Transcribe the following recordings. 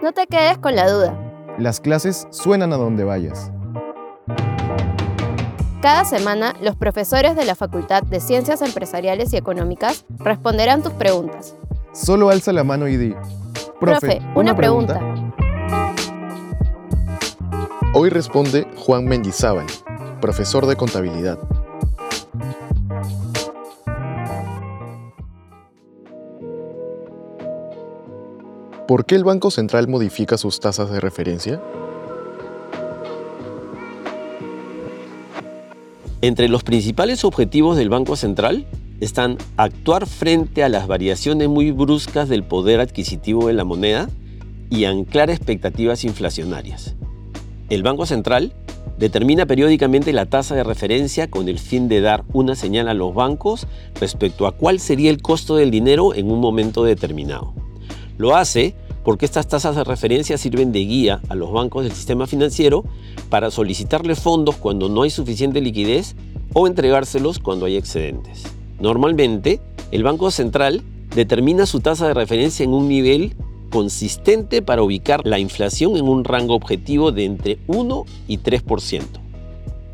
No te quedes con la duda. Las clases suenan a donde vayas. Cada semana, los profesores de la Facultad de Ciencias Empresariales y Económicas responderán tus preguntas. Solo alza la mano y di. Profe, una, pregunta. Hoy responde Juan Mendizábal, profesor de contabilidad. ¿Por qué el Banco Central modifica sus tasas de referencia? Entre los principales objetivos del Banco Central están actuar frente a las variaciones muy bruscas del poder adquisitivo de la moneda y anclar expectativas inflacionarias. El Banco Central determina periódicamente la tasa de referencia con el fin de dar una señal a los bancos respecto a cuál sería el costo del dinero en un momento determinado. Lo hace porque estas tasas de referencia sirven de guía a los bancos del sistema financiero para solicitarle fondos cuando no hay suficiente liquidez o entregárselos cuando hay excedentes. Normalmente, el Banco Central determina su tasa de referencia en un nivel consistente para ubicar la inflación en un rango objetivo de entre 1 y 3%.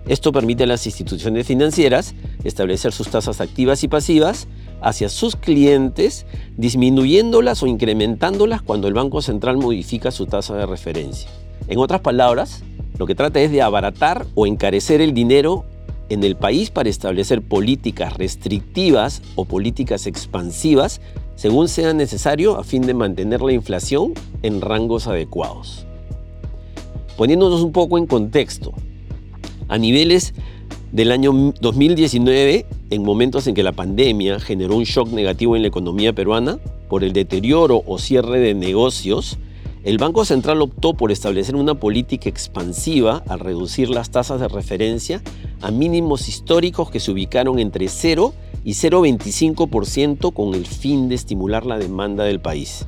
Esto permite a las instituciones financieras establecer sus tasas activas y pasivas hacia sus clientes, disminuyéndolas o incrementándolas cuando el Banco Central modifica su tasa de referencia. En otras palabras, lo que trata es de abaratar o encarecer el dinero en el país para establecer políticas restrictivas o políticas expansivas según sea necesario a fin de mantener la inflación en rangos adecuados. Poniéndonos un poco en contexto, a niveles del año 2019, en momentos en que la pandemia generó un shock negativo en la economía peruana por el deterioro o cierre de negocios, el Banco Central optó por establecer una política expansiva al reducir las tasas de referencia a mínimos históricos que se ubicaron entre 0 y 0,25% con el fin de estimular la demanda del país.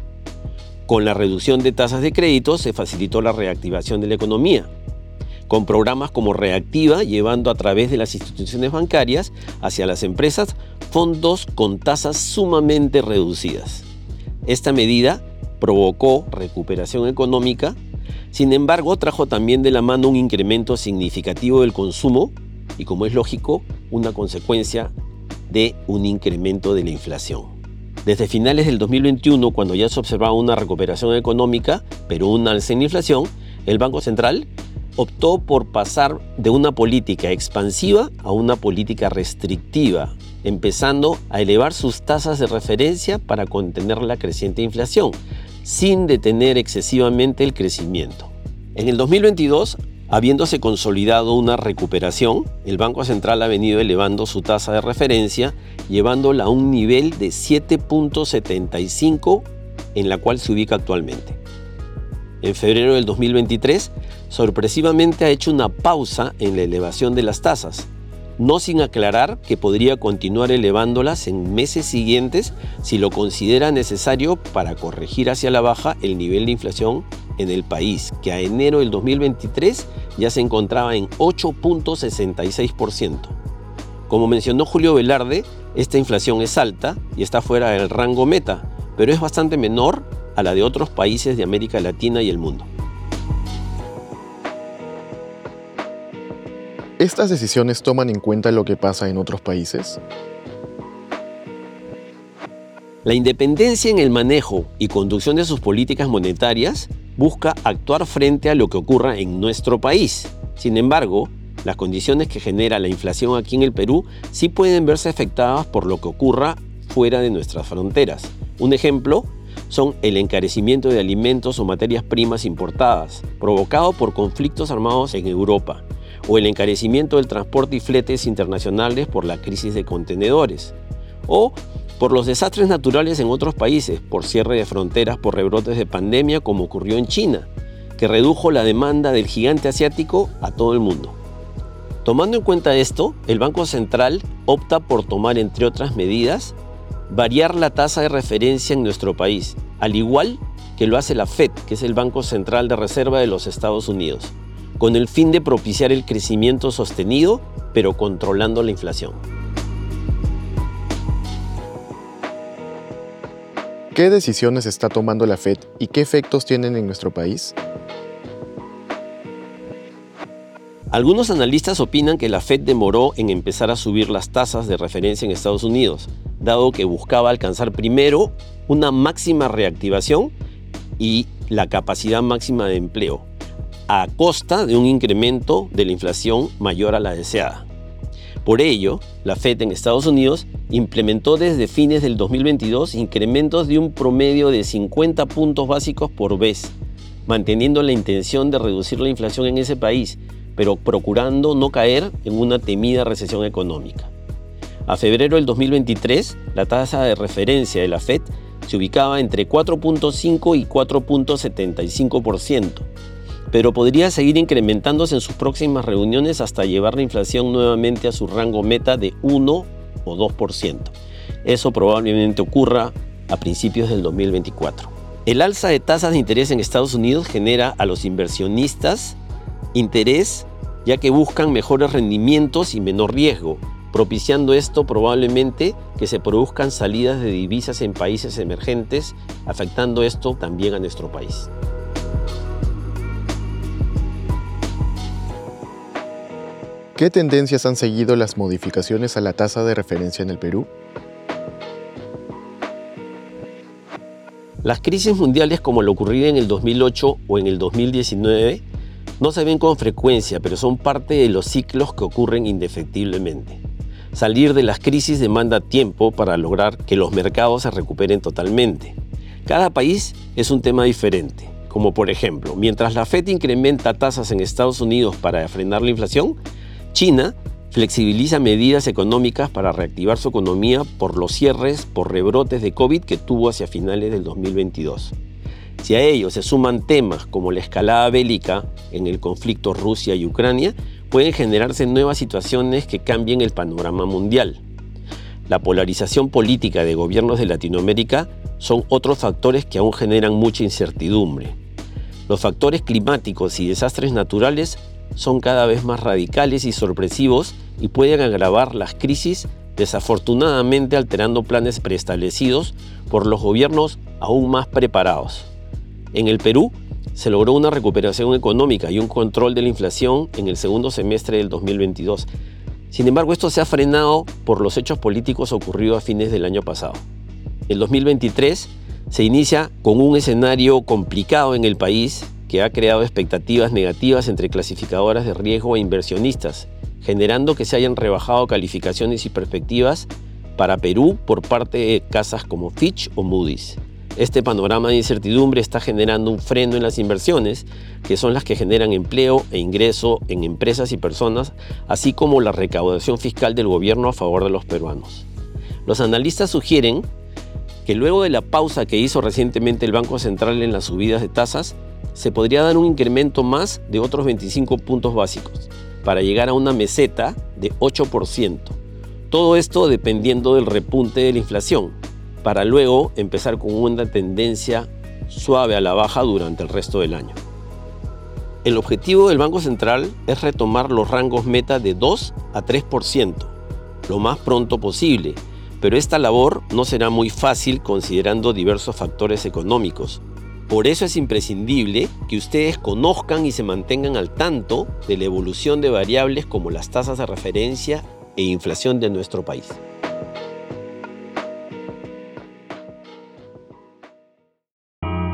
Con la reducción de tasas de crédito se facilitó la reactivación de la economía, con programas como Reactiva, llevando a través de las instituciones bancarias hacia las empresas fondos con tasas sumamente reducidas. Esta medida provocó recuperación económica, sin embargo trajo también de la mano un incremento significativo del consumo y como es lógico, una consecuencia de un incremento de la inflación. Desde finales del 2021, cuando ya se observaba una recuperación económica, pero una alza en inflación, el Banco Central optó por pasar de una política expansiva a una política restrictiva, empezando a elevar sus tasas de referencia para contener la creciente inflación, sin detener excesivamente el crecimiento. En el 2022, habiéndose consolidado una recuperación, el Banco Central ha venido elevando su tasa de referencia, llevándola a un nivel de 7.75 en la cual se ubica actualmente. En febrero del 2023, sorpresivamente ha hecho una pausa en la elevación de las tasas, no sin aclarar que podría continuar elevándolas en meses siguientes si lo considera necesario para corregir hacia la baja el nivel de inflación en el país, que a enero del 2023 ya se encontraba en 8.66%. Como mencionó Julio Velarde, esta inflación es alta y está fuera del rango meta, pero es bastante menor a la de otros países de América Latina y el mundo. ¿Estas decisiones toman en cuenta lo que pasa en otros países? La independencia en el manejo y conducción de sus políticas monetarias busca actuar frente a lo que ocurra en nuestro país. Sin embargo, las condiciones que genera la inflación aquí en el Perú sí pueden verse afectadas por lo que ocurra fuera de nuestras fronteras. Un ejemplo son el encarecimiento de alimentos o materias primas importadas, provocado por conflictos armados en Europa, o el encarecimiento del transporte y fletes internacionales por la crisis de contenedores, o por los desastres naturales en otros países, por cierre de fronteras por rebrotes de pandemia como ocurrió en China, que redujo la demanda del gigante asiático a todo el mundo. Tomando en cuenta esto, el Banco Central opta por tomar, entre otras medidas, variar la tasa de referencia en nuestro país, al igual que lo hace la Fed, que es el Banco Central de Reserva de los Estados Unidos con el fin de propiciar el crecimiento sostenido, pero controlando la inflación. ¿Qué decisiones está tomando la Fed y qué efectos tienen en nuestro país? Algunos analistas opinan que la Fed demoró en empezar a subir las tasas de referencia en Estados Unidos, dado que buscaba alcanzar primero una máxima reactivación y la capacidad máxima de empleo, a costa de un incremento de la inflación mayor a la deseada. Por ello, la Fed en Estados Unidos implementó desde fines del 2022 incrementos de un promedio de 50 puntos básicos por vez, manteniendo la intención de reducir la inflación en ese país, pero procurando no caer en una temida recesión económica. A febrero del 2023, la tasa de referencia de la Fed se ubicaba entre 4.5 y 4.75%, pero podría seguir incrementándose en sus próximas reuniones hasta llevar la inflación nuevamente a su rango meta de 1 o 2%. Eso probablemente ocurra a principios del 2024. El alza de tasas de interés en Estados Unidos genera a los inversionistas interés ya que buscan mejores rendimientos y menor riesgo, propiciando esto probablemente que se produzcan salidas de divisas en países emergentes, afectando esto también a nuestro país. ¿Qué tendencias han seguido las modificaciones a la tasa de referencia en el Perú? Las crisis mundiales como lo ocurrido en el 2008 o en el 2019 no se ven con frecuencia, pero son parte de los ciclos que ocurren indefectiblemente. Salir de las crisis demanda tiempo para lograr que los mercados se recuperen totalmente. Cada país es un tema diferente, como por ejemplo, mientras la Fed incrementa tasas en Estados Unidos para frenar la inflación, China flexibiliza medidas económicas para reactivar su economía por los cierres por rebrotes de COVID que tuvo hacia finales del 2022. Si a ello se suman temas como la escalada bélica en el conflicto Rusia y Ucrania, pueden generarse nuevas situaciones que cambien el panorama mundial. La polarización política de gobiernos de Latinoamérica son otros factores que aún generan mucha incertidumbre. Los factores climáticos y desastres naturales son cada vez más radicales y sorpresivos y pueden agravar las crisis, desafortunadamente alterando planes preestablecidos por los gobiernos aún más preparados. En el Perú se logró una recuperación económica y un control de la inflación en el segundo semestre del 2022. Sin embargo, esto se ha frenado por los hechos políticos ocurridos a fines del año pasado. El 2023 se inicia con un escenario complicado en el país que ha creado expectativas negativas entre clasificadoras de riesgo e inversionistas, generando que se hayan rebajado calificaciones y perspectivas para Perú por parte de casas como Fitch o Moody's. Este panorama de incertidumbre está generando un freno en las inversiones, que son las que generan empleo e ingreso en empresas y personas, así como la recaudación fiscal del gobierno a favor de los peruanos. Los analistas sugieren que luego de la pausa que hizo recientemente el Banco Central en las subidas de tasas, se podría dar un incremento más de otros 25 puntos básicos para llegar a una meseta de 8%. Todo esto dependiendo del repunte de la inflación, para luego empezar con una tendencia suave a la baja durante el resto del año. El objetivo del Banco Central es retomar los rangos meta de 2 a 3%, lo más pronto posible, pero esta labor no será muy fácil considerando diversos factores económicos, por eso es imprescindible que ustedes conozcan y se mantengan al tanto de la evolución de variables como las tasas de referencia e inflación de nuestro país.